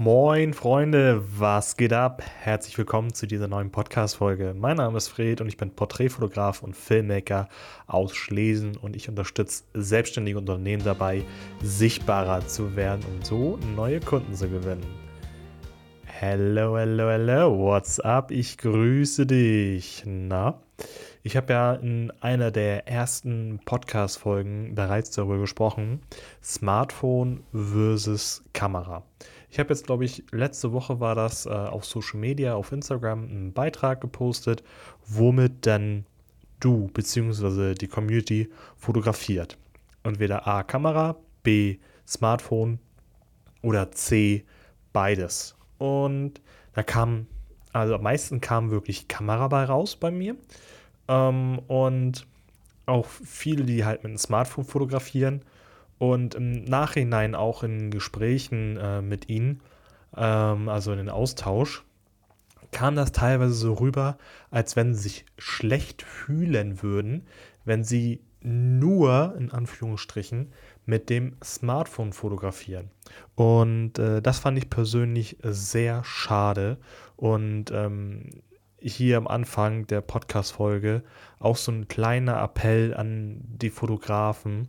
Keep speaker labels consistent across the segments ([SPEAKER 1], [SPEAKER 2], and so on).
[SPEAKER 1] Moin Freunde, was geht ab? Herzlich willkommen zu dieser neuen Podcast-Folge. Mein Name ist Fred und ich bin Porträtfotograf und Filmmaker aus Schlesen und ich unterstütze selbstständige Unternehmen dabei, sichtbarer zu werden und so neue Kunden zu gewinnen. Hello, hello, hello, what's up? Ich grüße dich. Na? Ich habe ja in einer der ersten Podcast-Folgen bereits darüber gesprochen: Smartphone versus Kamera. Ich habe jetzt, glaube ich, letzte Woche war das äh, auf Social Media, auf Instagram, einen Beitrag gepostet, womit dann du bzw. die Community fotografiert. Entweder A Kamera, B Smartphone oder C beides. Und da kam, also am meisten kam wirklich Kamera bei raus bei mir. Ähm, und auch viele, die halt mit einem Smartphone fotografieren und im Nachhinein auch in Gesprächen äh, mit ihnen, ähm, also in den Austausch, kam das teilweise so rüber, als wenn sie sich schlecht fühlen würden, wenn sie nur in Anführungsstrichen mit dem Smartphone fotografieren. Und äh, das fand ich persönlich sehr schade. Und ähm, hier am Anfang der Podcast-Folge auch so ein kleiner Appell an die Fotografen.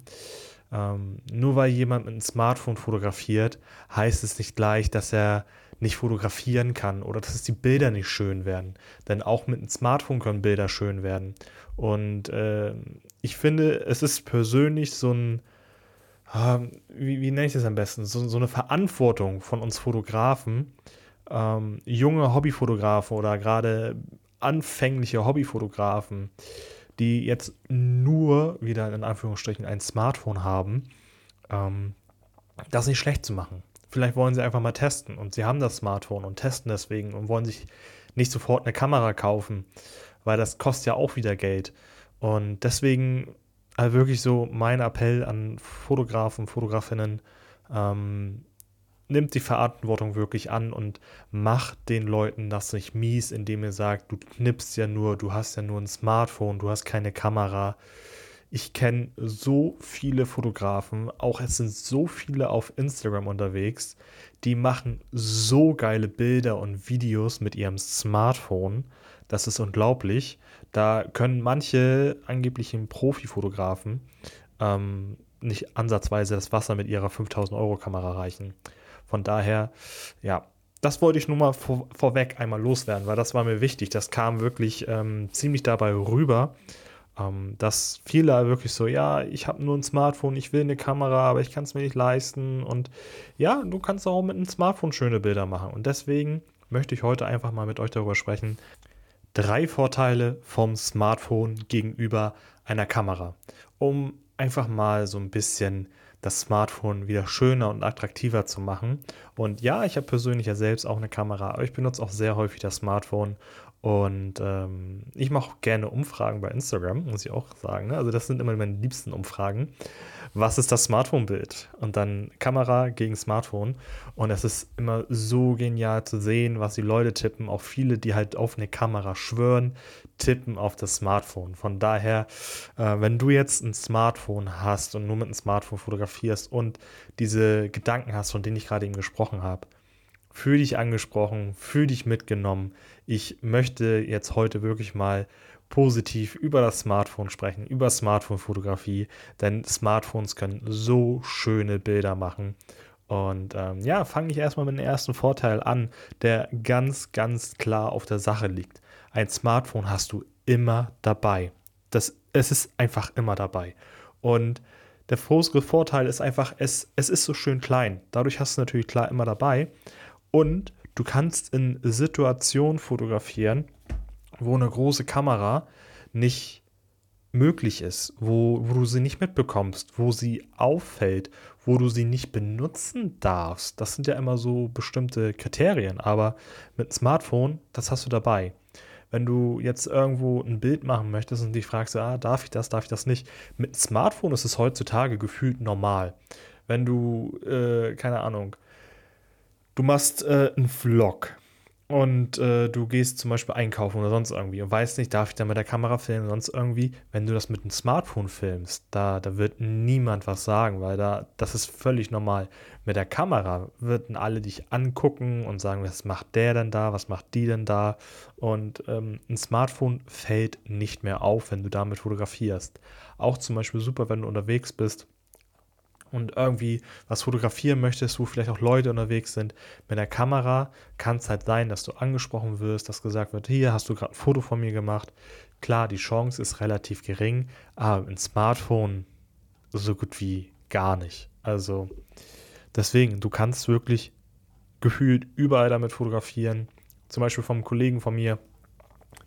[SPEAKER 1] Ähm, nur weil jemand mit einem Smartphone fotografiert, heißt es nicht gleich, dass er nicht fotografieren kann oder dass die Bilder nicht schön werden. Denn auch mit einem Smartphone können Bilder schön werden. Und äh, ich finde, es ist persönlich so ein, äh, wie, wie nenne ich das am besten, so, so eine Verantwortung von uns Fotografen, ähm, junge Hobbyfotografen oder gerade anfängliche Hobbyfotografen, die jetzt nur wieder in Anführungsstrichen ein Smartphone haben, ähm, das nicht schlecht zu machen. Vielleicht wollen sie einfach mal testen und sie haben das Smartphone und testen deswegen und wollen sich nicht sofort eine Kamera kaufen, weil das kostet ja auch wieder Geld. Und deswegen also wirklich so mein Appell an Fotografen, Fotografinnen, ähm, nimmt die Verantwortung wirklich an und macht den Leuten das nicht mies, indem ihr sagt, du knippst ja nur, du hast ja nur ein Smartphone, du hast keine Kamera. Ich kenne so viele Fotografen, auch es sind so viele auf Instagram unterwegs, die machen so geile Bilder und Videos mit ihrem Smartphone. Das ist unglaublich. Da können manche angeblichen Profifotografen ähm, nicht ansatzweise das Wasser mit ihrer 5000 Euro Kamera reichen. Von daher, ja, das wollte ich nur mal vor, vorweg einmal loswerden, weil das war mir wichtig. Das kam wirklich ähm, ziemlich dabei rüber, ähm, dass viele wirklich so, ja, ich habe nur ein Smartphone, ich will eine Kamera, aber ich kann es mir nicht leisten. Und ja, du kannst auch mit einem Smartphone schöne Bilder machen. Und deswegen möchte ich heute einfach mal mit euch darüber sprechen. Drei Vorteile vom Smartphone gegenüber einer Kamera, um einfach mal so ein bisschen das Smartphone wieder schöner und attraktiver zu machen. Und ja, ich habe persönlich ja selbst auch eine Kamera, aber ich benutze auch sehr häufig das Smartphone. Und ähm, ich mache gerne Umfragen bei Instagram, muss ich auch sagen. Ne? Also das sind immer meine liebsten Umfragen. Was ist das Smartphone-Bild? Und dann Kamera gegen Smartphone. Und es ist immer so genial zu sehen, was die Leute tippen. Auch viele, die halt auf eine Kamera schwören, tippen auf das Smartphone. Von daher, äh, wenn du jetzt ein Smartphone hast und nur mit einem Smartphone fotografierst und diese Gedanken hast, von denen ich gerade eben gesprochen habe, fühl dich angesprochen, fühl dich mitgenommen. Ich möchte jetzt heute wirklich mal positiv über das Smartphone sprechen, über Smartphone-Fotografie, denn Smartphones können so schöne Bilder machen. Und ähm, ja, fange ich erstmal mit dem ersten Vorteil an, der ganz, ganz klar auf der Sache liegt. Ein Smartphone hast du immer dabei. Das, es ist einfach immer dabei. Und der größere Vorteil ist einfach, es, es ist so schön klein. Dadurch hast du natürlich klar immer dabei. Und du kannst in Situationen fotografieren, wo eine große Kamera nicht möglich ist, wo, wo du sie nicht mitbekommst, wo sie auffällt, wo du sie nicht benutzen darfst. Das sind ja immer so bestimmte Kriterien, aber mit Smartphone, das hast du dabei. Wenn du jetzt irgendwo ein Bild machen möchtest und dich fragst, ah, darf ich das, darf ich das nicht? Mit Smartphone ist es heutzutage gefühlt normal. Wenn du, äh, keine Ahnung, du machst äh, einen Vlog und äh, du gehst zum Beispiel einkaufen oder sonst irgendwie und weißt nicht, darf ich da mit der Kamera filmen, sonst irgendwie, wenn du das mit einem Smartphone filmst, da, da wird niemand was sagen, weil da, das ist völlig normal. Mit der Kamera würden alle dich angucken und sagen, was macht der denn da, was macht die denn da? Und ähm, ein Smartphone fällt nicht mehr auf, wenn du damit fotografierst. Auch zum Beispiel super, wenn du unterwegs bist und irgendwie was fotografieren möchtest, wo vielleicht auch Leute unterwegs sind, mit der Kamera kann es halt sein, dass du angesprochen wirst, dass gesagt wird, hier hast du gerade ein Foto von mir gemacht. Klar, die Chance ist relativ gering, aber ein Smartphone so gut wie gar nicht. Also deswegen, du kannst wirklich gefühlt überall damit fotografieren. Zum Beispiel vom Kollegen von mir,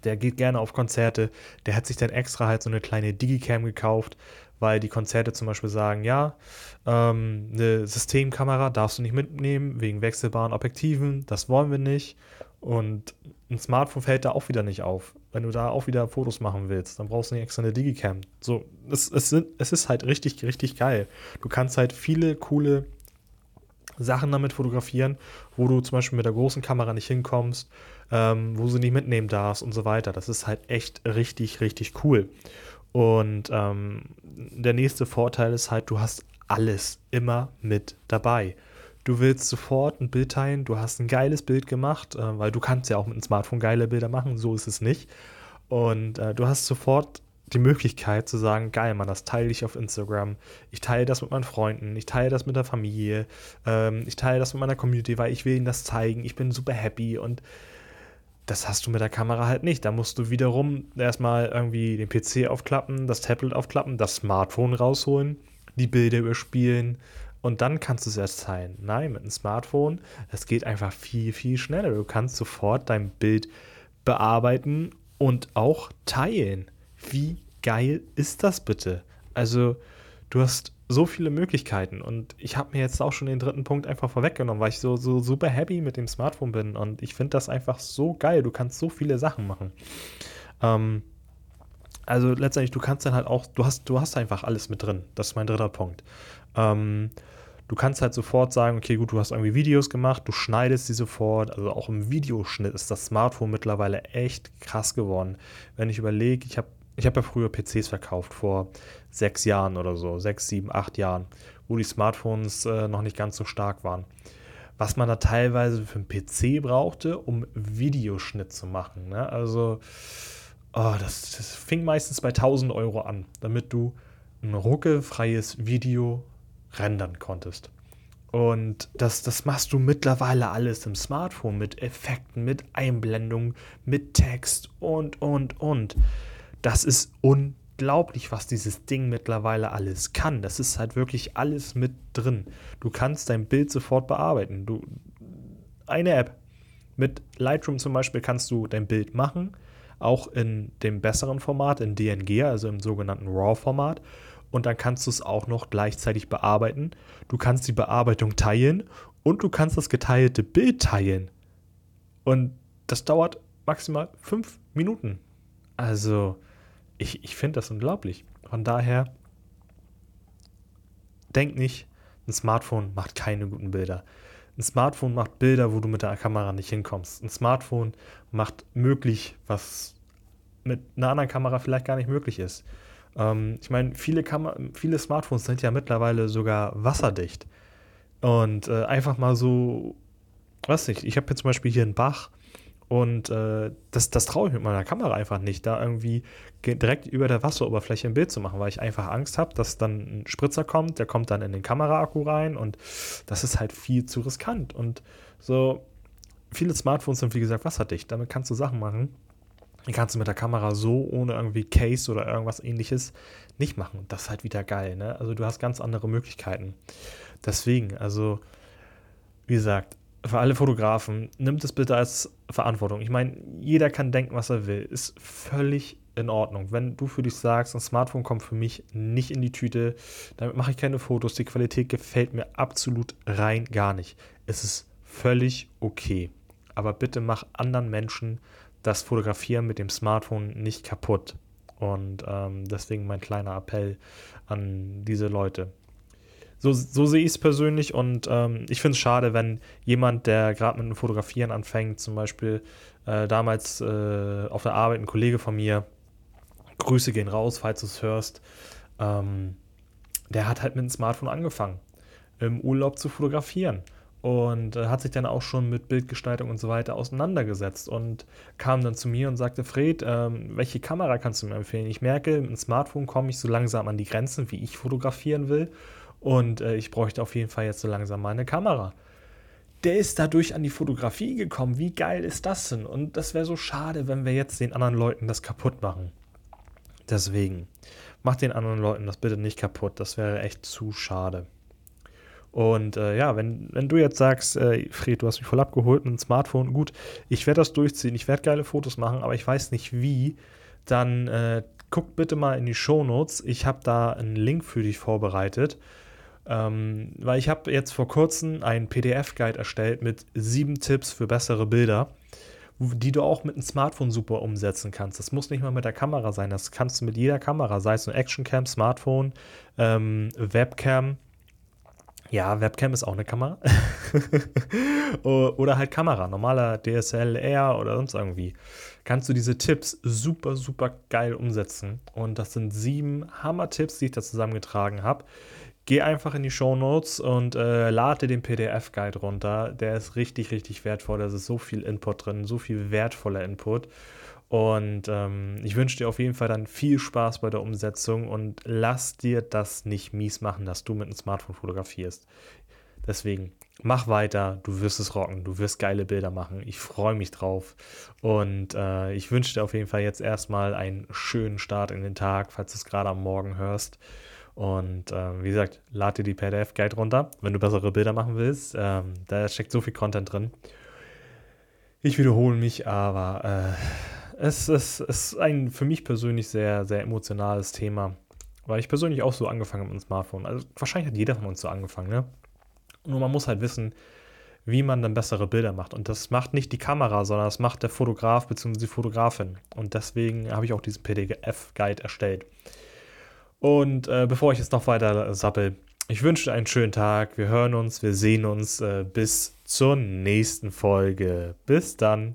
[SPEAKER 1] der geht gerne auf Konzerte, der hat sich dann extra halt so eine kleine Digicam gekauft, weil die Konzerte zum Beispiel sagen, ja, ähm, eine Systemkamera darfst du nicht mitnehmen wegen wechselbaren Objektiven, das wollen wir nicht. Und ein Smartphone fällt da auch wieder nicht auf. Wenn du da auch wieder Fotos machen willst, dann brauchst du nicht extra eine Digicam. So, es, es, es ist halt richtig, richtig geil. Du kannst halt viele coole Sachen damit fotografieren, wo du zum Beispiel mit der großen Kamera nicht hinkommst, ähm, wo du sie nicht mitnehmen darfst und so weiter. Das ist halt echt richtig, richtig cool. Und ähm, der nächste Vorteil ist halt, du hast alles immer mit dabei. Du willst sofort ein Bild teilen, du hast ein geiles Bild gemacht, äh, weil du kannst ja auch mit einem Smartphone geile Bilder machen, so ist es nicht. Und äh, du hast sofort die Möglichkeit zu sagen, geil, Mann, das teile ich auf Instagram. Ich teile das mit meinen Freunden, ich teile das mit der Familie, ähm, ich teile das mit meiner Community, weil ich will ihnen das zeigen. Ich bin super happy und das hast du mit der Kamera halt nicht. Da musst du wiederum erstmal irgendwie den PC aufklappen, das Tablet aufklappen, das Smartphone rausholen, die Bilder überspielen und dann kannst du es erst teilen. Nein, mit einem Smartphone, das geht einfach viel, viel schneller. Du kannst sofort dein Bild bearbeiten und auch teilen. Wie geil ist das bitte? Also, du hast so viele Möglichkeiten und ich habe mir jetzt auch schon den dritten Punkt einfach vorweggenommen, weil ich so, so super happy mit dem Smartphone bin und ich finde das einfach so geil. Du kannst so viele Sachen machen. Ähm, also letztendlich, du kannst dann halt auch, du hast, du hast einfach alles mit drin. Das ist mein dritter Punkt. Ähm, du kannst halt sofort sagen, okay, gut, du hast irgendwie Videos gemacht, du schneidest sie sofort. Also auch im Videoschnitt ist das Smartphone mittlerweile echt krass geworden. Wenn ich überlege, ich habe ich habe ja früher PCs verkauft, vor sechs Jahren oder so, sechs, sieben, acht Jahren, wo die Smartphones äh, noch nicht ganz so stark waren. Was man da teilweise für einen PC brauchte, um Videoschnitt zu machen. Ne? Also, oh, das, das, fing meistens bei 1000 Euro an, damit du ein ruckelfreies Video rendern konntest. Und das, das machst du mittlerweile alles im Smartphone mit Effekten, mit Einblendungen, mit Text und, und, und das ist unglaublich, was dieses Ding mittlerweile alles kann. Das ist halt wirklich alles mit drin. Du kannst dein Bild sofort bearbeiten. Du, eine App. Mit Lightroom zum Beispiel kannst du dein Bild machen, auch in dem besseren Format, in DNG, also im sogenannten RAW-Format. Und dann kannst du es auch noch gleichzeitig bearbeiten. Du kannst die Bearbeitung teilen und du kannst das geteilte Bild teilen. Und das dauert maximal fünf Minuten. Also, ich, ich finde das unglaublich. Von daher, denk nicht, ein Smartphone macht keine guten Bilder. Ein Smartphone macht Bilder, wo du mit der Kamera nicht hinkommst. Ein Smartphone macht möglich, was mit einer anderen Kamera vielleicht gar nicht möglich ist. Ähm, ich meine, viele, viele Smartphones sind ja mittlerweile sogar wasserdicht. Und äh, einfach mal so, weiß nicht, ich habe jetzt zum Beispiel hier einen Bach, und äh, das, das traue ich mit meiner Kamera einfach nicht, da irgendwie direkt über der Wasseroberfläche ein Bild zu machen, weil ich einfach Angst habe, dass dann ein Spritzer kommt, der kommt dann in den Kameraakku rein und das ist halt viel zu riskant. Und so, viele Smartphones sind wie gesagt wasserdicht, damit kannst du Sachen machen. Die kannst du mit der Kamera so ohne irgendwie Case oder irgendwas ähnliches nicht machen. Das ist halt wieder geil, ne? Also du hast ganz andere Möglichkeiten. Deswegen, also, wie gesagt, für alle Fotografen, nimmt es bitte als Verantwortung. Ich meine, jeder kann denken, was er will. Ist völlig in Ordnung. Wenn du für dich sagst, ein Smartphone kommt für mich nicht in die Tüte, damit mache ich keine Fotos, die Qualität gefällt mir absolut rein gar nicht. Es ist völlig okay. Aber bitte mach anderen Menschen das Fotografieren mit dem Smartphone nicht kaputt. Und ähm, deswegen mein kleiner Appell an diese Leute. So, so sehe ich es persönlich und ähm, ich finde es schade, wenn jemand, der gerade mit dem Fotografieren anfängt, zum Beispiel äh, damals äh, auf der Arbeit ein Kollege von mir, Grüße gehen raus, falls du es hörst, ähm, der hat halt mit dem Smartphone angefangen, im Urlaub zu fotografieren und äh, hat sich dann auch schon mit Bildgestaltung und so weiter auseinandergesetzt und kam dann zu mir und sagte, Fred, ähm, welche Kamera kannst du mir empfehlen? Ich merke, mit dem Smartphone komme ich so langsam an die Grenzen, wie ich fotografieren will und äh, ich bräuchte auf jeden Fall jetzt so langsam mal eine Kamera. Der ist dadurch an die Fotografie gekommen. Wie geil ist das denn? Und das wäre so schade, wenn wir jetzt den anderen Leuten das kaputt machen. Deswegen, mach den anderen Leuten das bitte nicht kaputt. Das wäre echt zu schade. Und äh, ja, wenn, wenn du jetzt sagst, äh, Fred, du hast mich voll abgeholt mit dem Smartphone, gut, ich werde das durchziehen, ich werde geile Fotos machen, aber ich weiß nicht wie, dann äh, guck bitte mal in die Show Notes. Ich habe da einen Link für dich vorbereitet. Ähm, weil ich habe jetzt vor kurzem einen PDF-Guide erstellt mit sieben Tipps für bessere Bilder, die du auch mit einem Smartphone super umsetzen kannst. Das muss nicht mal mit der Kamera sein, das kannst du mit jeder Kamera, sei es ein Actioncam, Smartphone, ähm, Webcam ja, Webcam ist auch eine Kamera. oder halt Kamera, normaler DSLR oder sonst irgendwie. Kannst du diese Tipps super, super geil umsetzen. Und das sind sieben Hammer-Tipps, die ich da zusammengetragen habe. Geh einfach in die Show Notes und äh, lade den PDF-Guide runter. Der ist richtig, richtig wertvoll. Da ist so viel Input drin, so viel wertvoller Input. Und ähm, ich wünsche dir auf jeden Fall dann viel Spaß bei der Umsetzung und lass dir das nicht mies machen, dass du mit einem Smartphone fotografierst. Deswegen, mach weiter, du wirst es rocken, du wirst geile Bilder machen. Ich freue mich drauf. Und äh, ich wünsche dir auf jeden Fall jetzt erstmal einen schönen Start in den Tag, falls du es gerade am Morgen hörst. Und äh, wie gesagt, lad dir die PDF-Guide runter, wenn du bessere Bilder machen willst. Ähm, da steckt so viel Content drin. Ich wiederhole mich, aber äh, es, es, es ist ein für mich persönlich sehr, sehr emotionales Thema, weil ich persönlich auch so angefangen habe mit dem Smartphone. Also wahrscheinlich hat jeder von uns so angefangen, ne? Nur man muss halt wissen, wie man dann bessere Bilder macht. Und das macht nicht die Kamera, sondern das macht der Fotograf bzw. die Fotografin. Und deswegen habe ich auch diesen PDF-Guide erstellt. Und äh, bevor ich jetzt noch weiter sappel, ich wünsche einen schönen Tag. Wir hören uns, wir sehen uns. Äh, bis zur nächsten Folge. Bis dann.